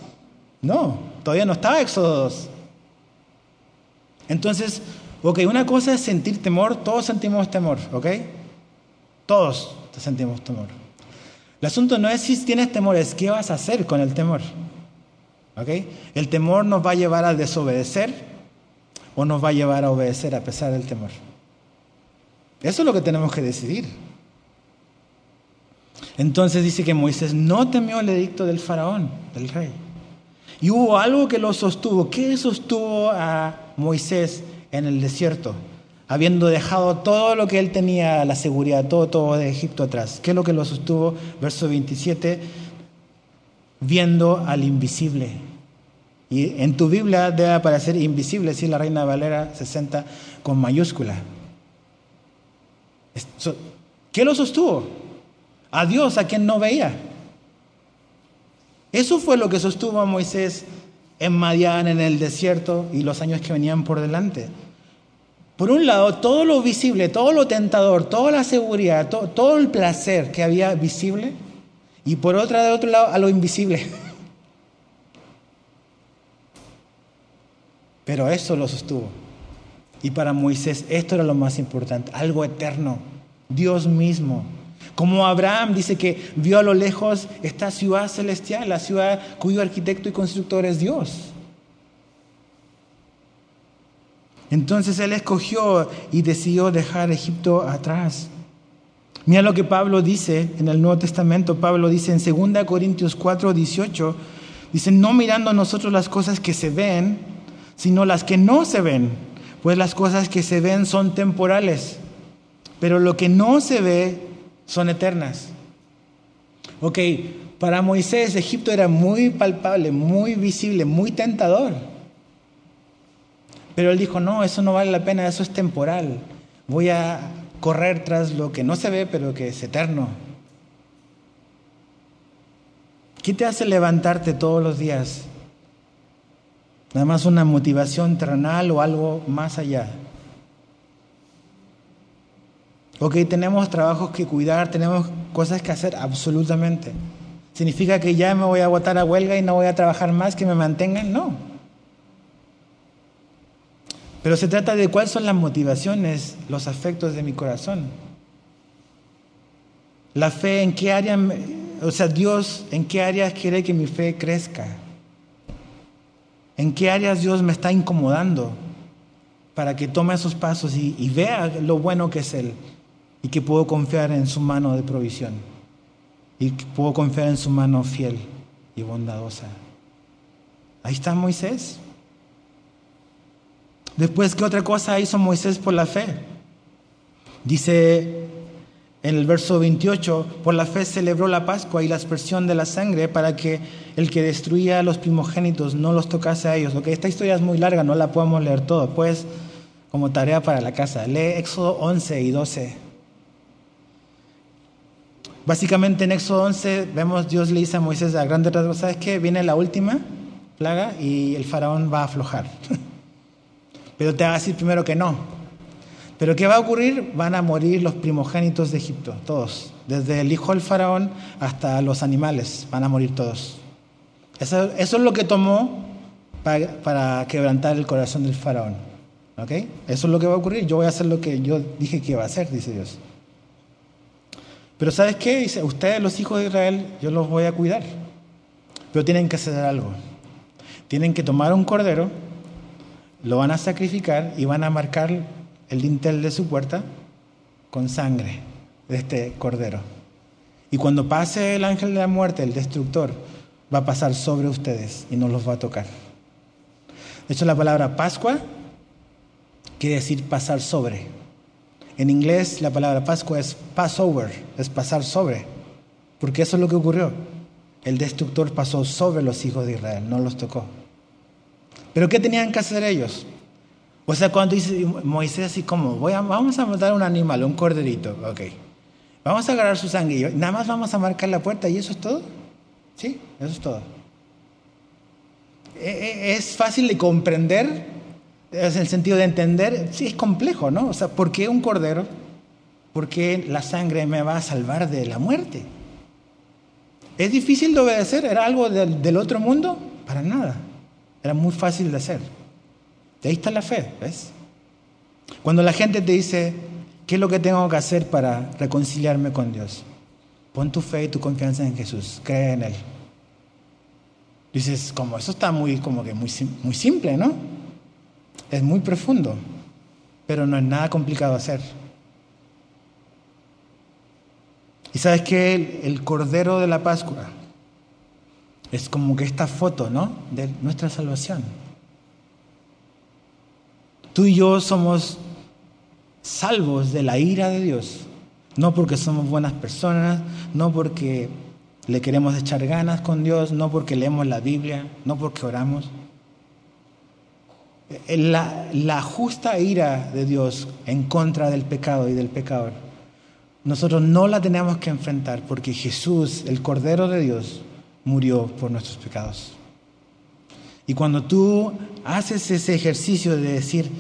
no, todavía no estaba Éxodo 2. Entonces, ok, una cosa es sentir temor, todos sentimos temor, ok? Todos sentimos temor. El asunto no es si tienes temor, es qué vas a hacer con el temor. ¿Ok? El temor nos va a llevar a desobedecer o nos va a llevar a obedecer a pesar del temor. Eso es lo que tenemos que decidir. Entonces dice que Moisés no temió el edicto del faraón, del rey. Y hubo algo que lo sostuvo. ¿Qué sostuvo a Moisés en el desierto? Habiendo dejado todo lo que él tenía, la seguridad, todo, todo de Egipto atrás. ¿Qué es lo que lo sostuvo? Verso 27, viendo al invisible. Y en tu Biblia debe aparecer invisible, si la Reina Valera 60 con mayúscula. ¿Qué lo sostuvo? A Dios, a quien no veía. Eso fue lo que sostuvo a Moisés en Madián, en el desierto, y los años que venían por delante. Por un lado, todo lo visible, todo lo tentador, toda la seguridad, todo, el placer que había visible, y por otra, otro lado, a lo invisible. Pero eso lo sostuvo. Y para Moisés esto era lo más importante, algo eterno, Dios mismo. Como Abraham dice que vio a lo lejos esta ciudad celestial, la ciudad cuyo arquitecto y constructor es Dios. Entonces él escogió y decidió dejar Egipto atrás. Mira lo que Pablo dice en el Nuevo Testamento. Pablo dice en 2 Corintios 4, 18, dice, no mirando nosotros las cosas que se ven, sino las que no se ven, pues las cosas que se ven son temporales, pero lo que no se ve son eternas. Ok, para Moisés Egipto era muy palpable, muy visible, muy tentador. Pero él dijo, no, eso no vale la pena, eso es temporal. Voy a correr tras lo que no se ve, pero que es eterno. ¿Qué te hace levantarte todos los días? Nada más una motivación terrenal o algo más allá. Ok, tenemos trabajos que cuidar, tenemos cosas que hacer, absolutamente. ¿Significa que ya me voy a votar a huelga y no voy a trabajar más, que me mantengan? No. Pero se trata de cuáles son las motivaciones, los afectos de mi corazón. La fe, en qué área, o sea, Dios, en qué áreas quiere que mi fe crezca. En qué áreas Dios me está incomodando para que tome esos pasos y, y vea lo bueno que es Él y que puedo confiar en su mano de provisión y que puedo confiar en su mano fiel y bondadosa. Ahí está Moisés. Después, ¿qué otra cosa hizo Moisés por la fe? Dice en el verso 28, por la fe celebró la Pascua y la aspersión de la sangre para que el que destruía a los primogénitos no los tocase a ellos. que esta historia es muy larga, no la podemos leer todo, pues como tarea para la casa. Lee Éxodo 11 y 12. Básicamente en Éxodo 11 vemos Dios le dice a Moisés a grandes rasgos, ¿sabes qué? Viene la última plaga y el faraón va a aflojar. Pero te va a decir primero que no. Pero ¿qué va a ocurrir? Van a morir los primogénitos de Egipto, todos. Desde el hijo del faraón hasta los animales, van a morir todos. Eso, es lo que tomó para, quebrantar el corazón del faraón. ¿Ok? Eso es lo que va a ocurrir. Yo voy a hacer lo que yo dije que iba a hacer, dice Dios. Pero ¿sabes qué? Dice, ustedes los hijos de Israel, yo los voy a cuidar. Pero tienen que hacer algo. Tienen que tomar un cordero lo van a sacrificar y van a marcar el dintel de su puerta con sangre de este cordero. Y cuando pase el ángel de la muerte, el destructor, va a pasar sobre ustedes y no los va a tocar. De hecho, la palabra Pascua quiere decir pasar sobre. En inglés, la palabra Pascua es Passover, es pasar sobre. Porque eso es lo que ocurrió. El destructor pasó sobre los hijos de Israel, no los tocó. Pero ¿qué tenían que hacer ellos? O sea, cuando dice Moisés así como, voy a, vamos a matar un animal, un corderito, ok. Vamos a agarrar su sangre y nada más vamos a marcar la puerta y eso es todo. ¿Sí? Eso es todo. E, e, es fácil de comprender, es el sentido de entender, sí es complejo, ¿no? O sea, ¿por qué un cordero? ¿Por qué la sangre me va a salvar de la muerte? ¿Es difícil de obedecer? ¿Era algo del otro mundo? Para nada. Era muy fácil de hacer. De ahí está la fe, ¿ves? Cuando la gente te dice, ¿qué es lo que tengo que hacer para reconciliarme con Dios? Pon tu fe y tu confianza en Jesús, cree en Él. Dices, como eso está muy, como que muy, muy simple, ¿no? Es muy profundo, pero no es nada complicado hacer. Y sabes que el Cordero de la Pascua es como que esta foto, ¿no? De nuestra salvación. Tú y yo somos salvos de la ira de Dios. No porque somos buenas personas, no porque le queremos echar ganas con Dios, no porque leemos la Biblia, no porque oramos. La, la, justa ira de Dios en contra del pecado y del pecador, nosotros no la tenemos que enfrentar porque Jesús, el Cordero de Dios, murió por nuestros pecados. Y cuando tú haces ese ejercicio de decir,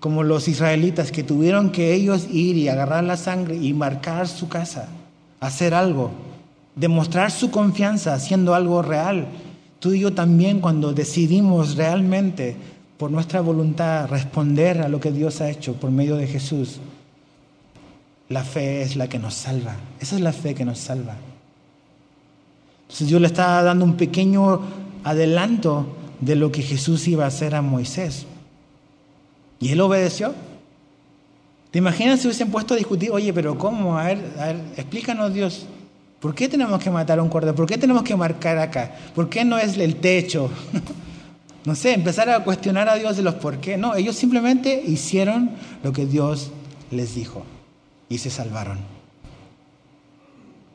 como los israelitas que tuvieron que ellos ir y agarrar la sangre y marcar su casa, hacer algo, demostrar su confianza haciendo algo real. Tú y yo también cuando decidimos realmente por nuestra voluntad responder a lo que Dios ha hecho por medio de Jesús, la fe es la que nos salva. Esa es la fe que nos salva. Entonces yo le estaba dando un pequeño adelanto de lo que Jesús iba a hacer a Moisés. Y él obedeció. ¿Te imaginas si hubiesen puesto a discutir, oye, pero ¿cómo? A ver, a ver, explícanos Dios. ¿Por qué tenemos que matar a un cordero? ¿Por qué tenemos que marcar acá? ¿Por qué no es el techo? no sé, empezar a cuestionar a Dios de los por qué. No, ellos simplemente hicieron lo que Dios les dijo y se salvaron.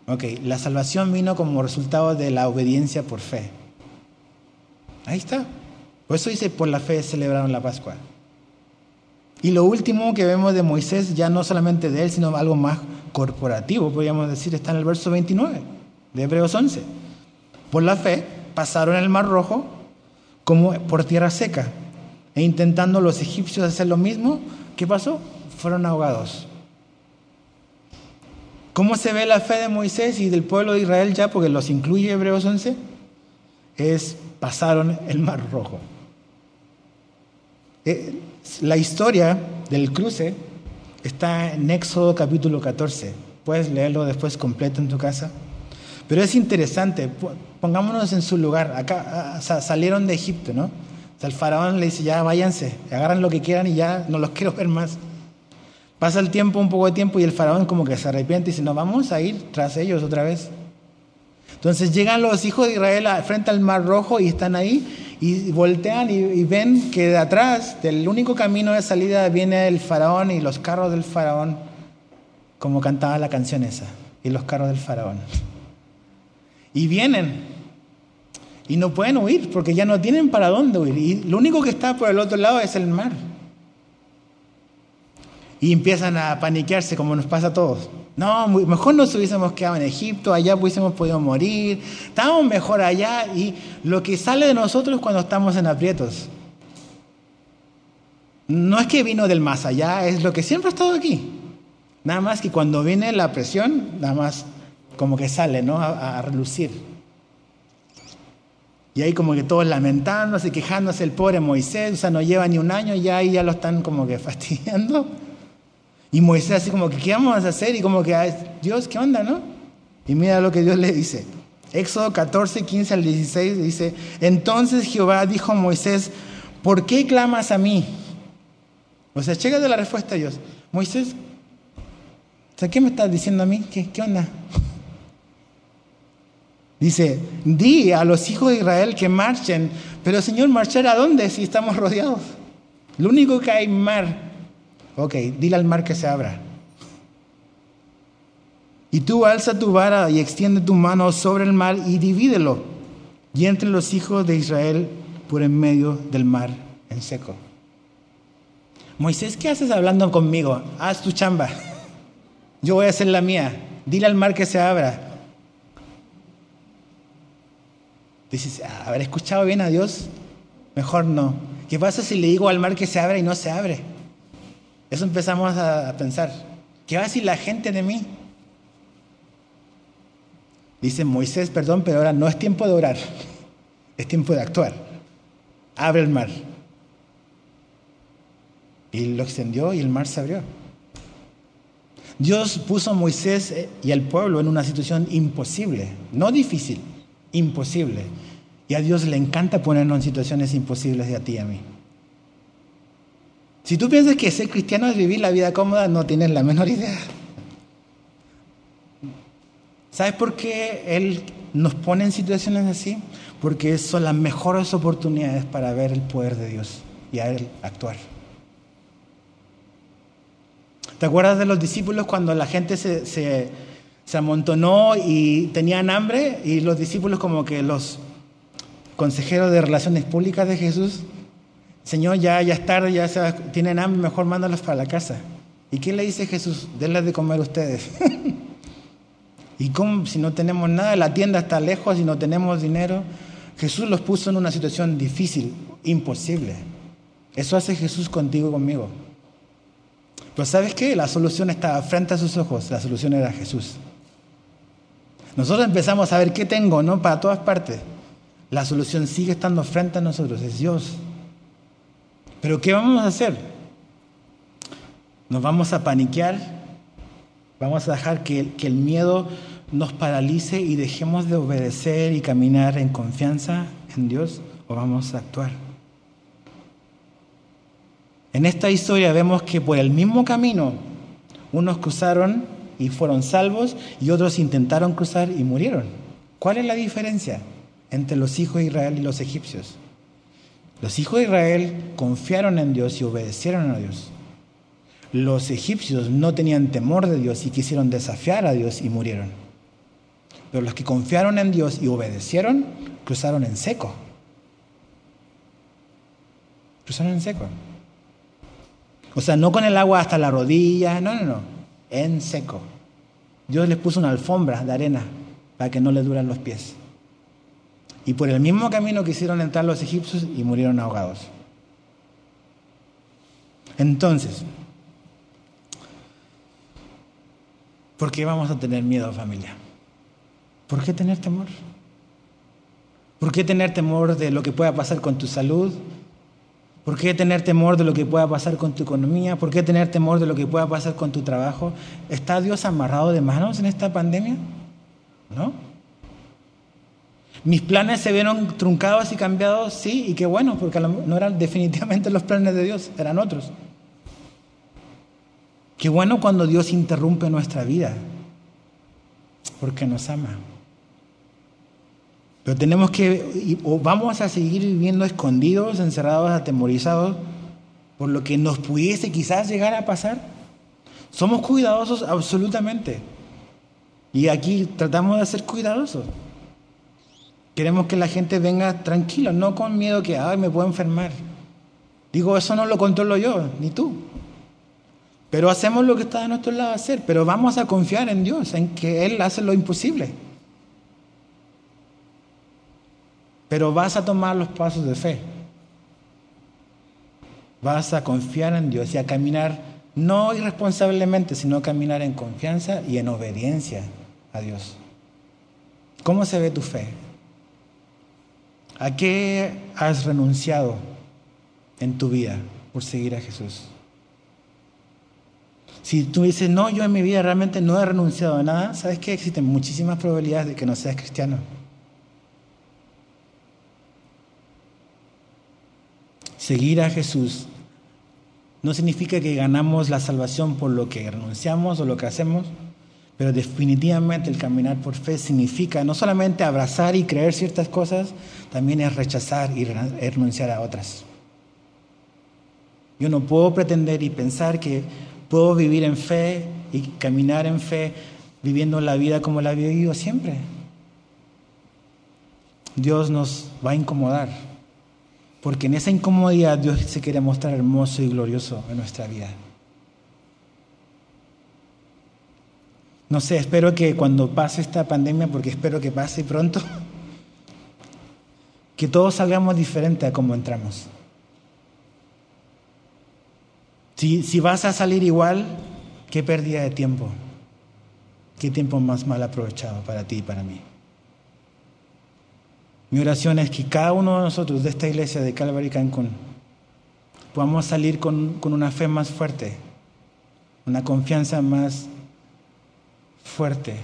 Ok, la salvación vino como resultado de la obediencia por fe. Ahí está. Por eso dice, por la fe celebraron la Pascua. Y lo último que vemos de Moisés, ya no solamente de él, sino algo más corporativo, podríamos decir, está en el verso 29 de Hebreos 11. Por la fe pasaron el mar rojo como por tierra seca. E intentando los egipcios hacer lo mismo, ¿qué pasó? Fueron ahogados. ¿Cómo se ve la fe de Moisés y del pueblo de Israel ya? Porque los incluye Hebreos 11. Es pasaron el mar rojo. Eh, la historia del cruce está en Éxodo capítulo 14. Puedes leerlo después completo en tu casa. Pero es interesante, pongámonos en su lugar. Acá ah, salieron de Egipto, ¿no? el faraón le dice, ya váyanse, agarran lo que quieran y ya no los quiero ver más. Pasa el tiempo, un poco de tiempo, y el faraón como que se arrepiente y dice, no, vamos a ir tras ellos otra vez. Entonces llegan los hijos de Israel frente al Mar Rojo y están ahí y voltean y, ven que de atrás, del único camino de salida, viene el faraón y los carros del faraón, como cantaba la canción esa, y los carros del faraón. Y vienen. Y no pueden huir porque ya no tienen para dónde huir. Y lo único que está por el otro lado es el mar. Y empiezan a paniquearse como nos pasa a todos. No, mejor nos hubiésemos quedado en Egipto, allá hubiésemos podido morir, estamos mejor allá y lo que sale de nosotros cuando estamos en aprietos. No es que vino del más allá, es lo que siempre ha estado aquí. Nada más que cuando viene la presión, nada más como que sale, ¿no? A, a relucir. Y ahí como que todos lamentándose, quejándose, el pobre Moisés, o sea, no lleva ni un año, ya ahí ya lo están como que fastidiando. Y Moisés así como que, ¿qué vamos a hacer? Y como que, Dios, ¿qué onda, no? Y mira lo que Dios le dice. Éxodo 14, 15 al 16 dice, entonces Jehová dijo a Moisés, ¿por qué clamas a mí? O sea, de la respuesta a Dios. Moisés, ¿qué me estás diciendo a mí? ¿Qué, qué onda? Dice, di a los hijos de Israel que marchen, pero Señor, ¿marchar a dónde si estamos rodeados? Lo único que hay mar Ok, dile al mar que se abra. Y tú alza tu vara y extiende tu mano sobre el mar y divídelo. Y entre los hijos de Israel por en medio del mar en seco. Moisés, ¿qué haces hablando conmigo? Haz tu chamba. Yo voy a hacer la mía. Dile al mar que se abra. Dices, ¿habré escuchado bien a Dios? Mejor no. ¿Qué pasa si le digo al mar que se abra y no se abre? Eso empezamos a pensar. ¿Qué va a la gente de mí? Dice Moisés, perdón, pero ahora no es tiempo de orar, es tiempo de actuar. Abre el mar. Y lo extendió y el mar se abrió. Dios puso a Moisés y al pueblo en una situación imposible, no difícil, imposible. Y a Dios le encanta ponernos en situaciones imposibles de a ti y a mí. Si tú piensas que ser cristiano es vivir la vida cómoda, no tienes la menor idea. ¿Sabes por qué Él nos pone en situaciones así? Porque son las mejores oportunidades para ver el poder de Dios y a Él actuar. ¿Te acuerdas de los discípulos cuando la gente se, se, se amontonó y tenían hambre y los discípulos como que los consejeros de relaciones públicas de Jesús, Señor, ya, ya es tarde, ya se, tienen hambre, mejor mándalos para la casa. ¿Y qué le dice Jesús? Denles de comer ustedes. ¿Y cómo si no tenemos nada? La tienda está lejos y no tenemos dinero. Jesús los puso en una situación difícil, imposible. Eso hace Jesús contigo y conmigo. Pero ¿sabes qué? La solución estaba frente a sus ojos. La solución era Jesús. Nosotros empezamos a ver qué tengo, ¿no? Para todas partes. La solución sigue estando frente a nosotros, es Dios. Pero ¿qué vamos a hacer? ¿Nos vamos a paniquear? ¿Vamos a dejar que, que el miedo nos paralice y dejemos de obedecer y caminar en confianza en Dios? ¿O vamos a actuar? En esta historia vemos que por el mismo camino unos cruzaron y fueron salvos y otros intentaron cruzar y murieron. ¿Cuál es la diferencia entre los hijos de Israel y los egipcios? Los hijos de Israel confiaron en Dios y obedecieron a Dios. Los egipcios no tenían temor de Dios y quisieron desafiar a Dios y murieron. Pero los que confiaron en Dios y obedecieron, cruzaron en seco. Cruzaron en seco. O sea, no con el agua hasta la rodilla, no, no, no, en seco. Dios les puso una alfombra de arena para que no les duran los pies. Y por el mismo camino quisieron entrar los egipcios y murieron ahogados. Entonces, ¿por qué vamos a tener miedo, familia? ¿Por qué tener temor? ¿Por qué tener temor de lo que pueda pasar con tu salud, ¿Por qué tener temor de lo que pueda pasar con tu economía? ¿Por qué tener temor de lo que pueda pasar con tu trabajo? ¿Está Dios amarrado de manos en esta pandemia? ¿No? ¿Mis planes se vieron truncados y cambiados? Sí, y qué bueno, porque no eran definitivamente los planes de Dios, eran otros. Qué bueno cuando Dios interrumpe nuestra vida, porque nos ama. Pero tenemos que, o vamos a seguir viviendo escondidos, encerrados, atemorizados por lo que nos pudiese quizás llegar a pasar. Somos cuidadosos absolutamente. Y aquí tratamos de ser cuidadosos. Queremos que la gente venga tranquila, no con miedo que, ay, me puedo enfermar. Digo, eso no lo controlo yo, ni tú. Pero hacemos lo que está de nuestro lado hacer. Pero vamos a confiar en Dios, en que Él hace lo imposible. Pero vas a tomar los pasos de fe. Vas a confiar en Dios y a caminar no irresponsablemente, sino caminar en confianza y en obediencia a Dios. ¿Cómo se ve tu fe? ¿A qué has renunciado en tu vida por seguir a Jesús? Si tú dices, no, yo en mi vida realmente no he renunciado a nada, ¿sabes que Existen muchísimas probabilidades de que no seas cristiano. Seguir a Jesús no significa que ganamos la salvación por lo que renunciamos o lo que hacemos, pero definitivamente el caminar por fe significa no solamente abrazar y creer ciertas cosas, también es rechazar y renunciar a otras. Yo no puedo pretender y pensar que puedo vivir en fe y caminar en fe viviendo la vida como la he vivido siempre. Dios nos va a incomodar porque en esa incomodidad Dios se quiere mostrar hermoso y glorioso en nuestra vida. No sé, espero que cuando pase esta pandemia, porque espero que pase pronto, que todos salgamos diferente a como entramos. Si, si vas a salir igual, qué pérdida de tiempo. Qué tiempo más mal aprovechado para ti y para mí. Mi oración es que cada uno de nosotros de esta iglesia de Calvary Cancún podamos salir con, con una fe más fuerte, una confianza más fuerte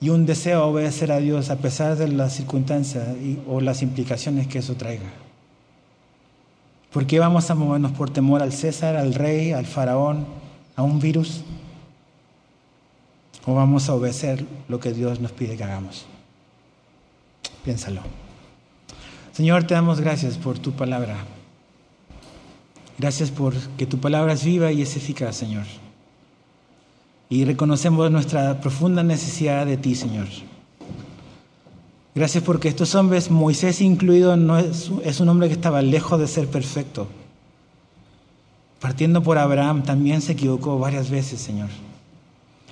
y un deseo obedecer a Dios a pesar de las circunstancias o las implicaciones que eso traiga. ¿Por qué vamos a movernos por temor al César, al rey, al faraón, a un virus? ¿O vamos a obedecer lo que Dios nos pide que hagamos? Piénsalo. Señor, te damos gracias por tu palabra. Gracias por que tu palabra es viva y es eficaz, Señor. Y reconocemos nuestra profunda necesidad de ti, Señor. Gracias porque estos hombres, Moisés incluido, no es, es un hombre que estaba lejos de ser perfecto. Partiendo por Abraham, también se equivocó varias veces, Señor.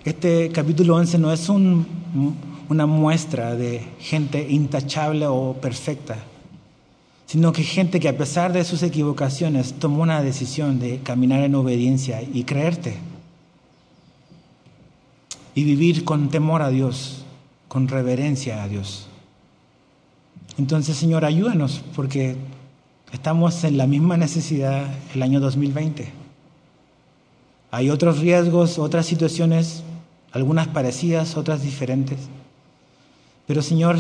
Este capítulo 11 no es un, una muestra de gente intachable o perfecta, sino que gente que a pesar de sus equivocaciones tomó una decisión de caminar en obediencia y creerte. Y vivir con temor a Dios, con reverencia a Dios. Entonces, Señor, ayúdanos porque estamos en la misma necesidad el año 2020. Hay otros riesgos, otras situaciones, algunas parecidas, otras diferentes. Pero Señor,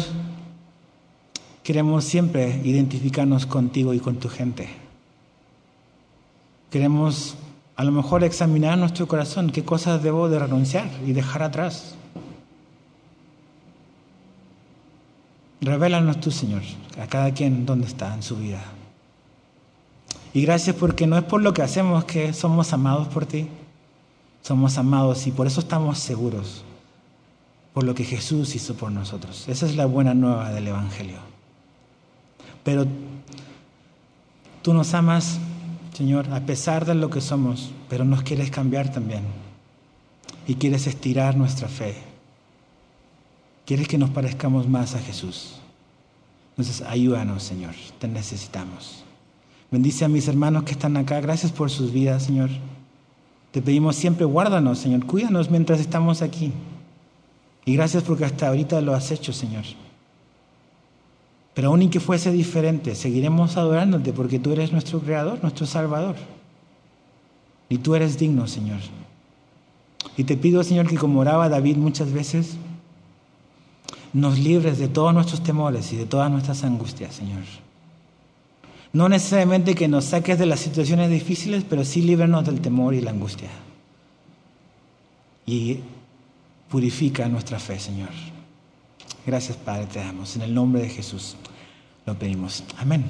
queremos siempre identificarnos contigo y con tu gente. Queremos a lo mejor examinar nuestro corazón, qué cosas debo de renunciar y dejar atrás. Revélanos tú, Señor, a cada quien donde está en su vida. Y gracias porque no es por lo que hacemos que somos amados por ti. Somos amados y por eso estamos seguros, por lo que Jesús hizo por nosotros. Esa es la buena nueva del Evangelio. Pero tú nos amas, Señor, a pesar de lo que somos, pero nos quieres cambiar también. Y quieres estirar nuestra fe Quieres que nos parezcamos más a Jesús. Entonces, ayúdanos, Señor. Te necesitamos. Bendice a mis hermanos que están acá. Gracias por sus vidas, Señor. Te pedimos siempre, guárdanos, Señor. Cuídanos mientras estamos aquí. Y gracias porque hasta ahorita lo has hecho, Señor. Pero aún y que fuese diferente, seguiremos adorándote porque tú eres nuestro Creador, nuestro Salvador. Y tú eres digno, Señor. Y te pido, Señor, que como oraba David muchas veces, nos libres de todos nuestros temores y de todas nuestras angustias, Señor. No necesariamente que nos saques de las situaciones difíciles, pero sí líbranos del temor y la angustia. Y purifica nuestra fe, Señor. Gracias, Padre, te damos. En el nombre de Jesús lo pedimos. Amén.